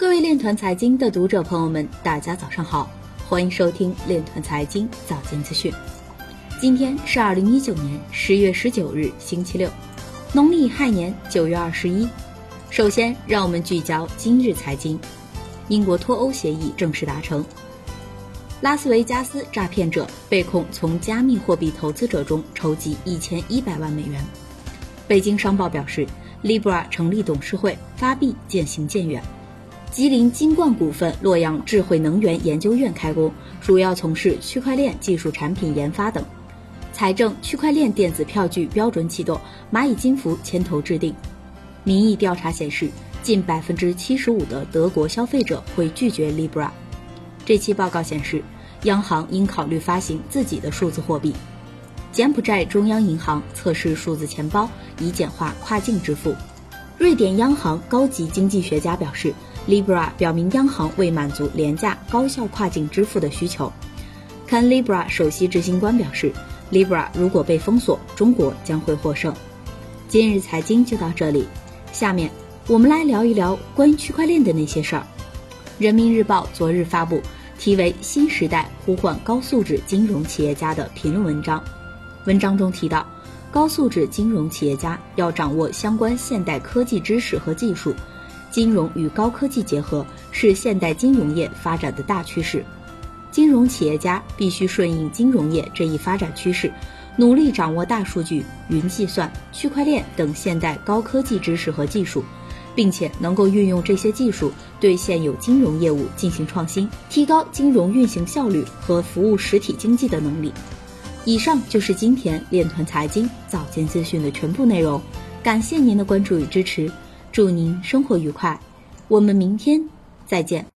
各位链团财经的读者朋友们，大家早上好，欢迎收听链团财经早间资讯。今天是二零一九年十月十九日，星期六，农历亥年九月二十一。首先，让我们聚焦今日财经。英国脱欧协议正式达成。拉斯维加斯诈骗者被控从加密货币投资者中筹集一千一百万美元。北京商报表示，Libra 成立董事会，发币渐行渐远。吉林金冠股份洛阳智慧能源研究院开工，主要从事区块链技术产品研发等。财政区块链电子票据标准启动，蚂蚁金服牵头制定。民意调查显示，近百分之七十五的德国消费者会拒绝 Libra。这期报告显示，央行应考虑发行自己的数字货币。柬埔寨中央银行测试数字钱包，以简化跨境支付。瑞典央行高级经济学家表示。Libra 表明央行为满足廉价高效跨境支付的需求。Can Libra 首席执行官表示，Libra 如果被封锁，中国将会获胜。今日财经就到这里，下面我们来聊一聊关于区块链的那些事儿。人民日报昨日发布题为《新时代呼唤高素质金融企业家》的评论文章，文章中提到，高素质金融企业家要掌握相关现代科技知识和技术。金融与高科技结合是现代金融业发展的大趋势，金融企业家必须顺应金融业这一发展趋势，努力掌握大数据、云计算、区块链等现代高科技知识和技术，并且能够运用这些技术对现有金融业务进行创新，提高金融运行效率和服务实体经济的能力。以上就是今天链团财经早间资讯的全部内容，感谢您的关注与支持。祝您生活愉快，我们明天再见。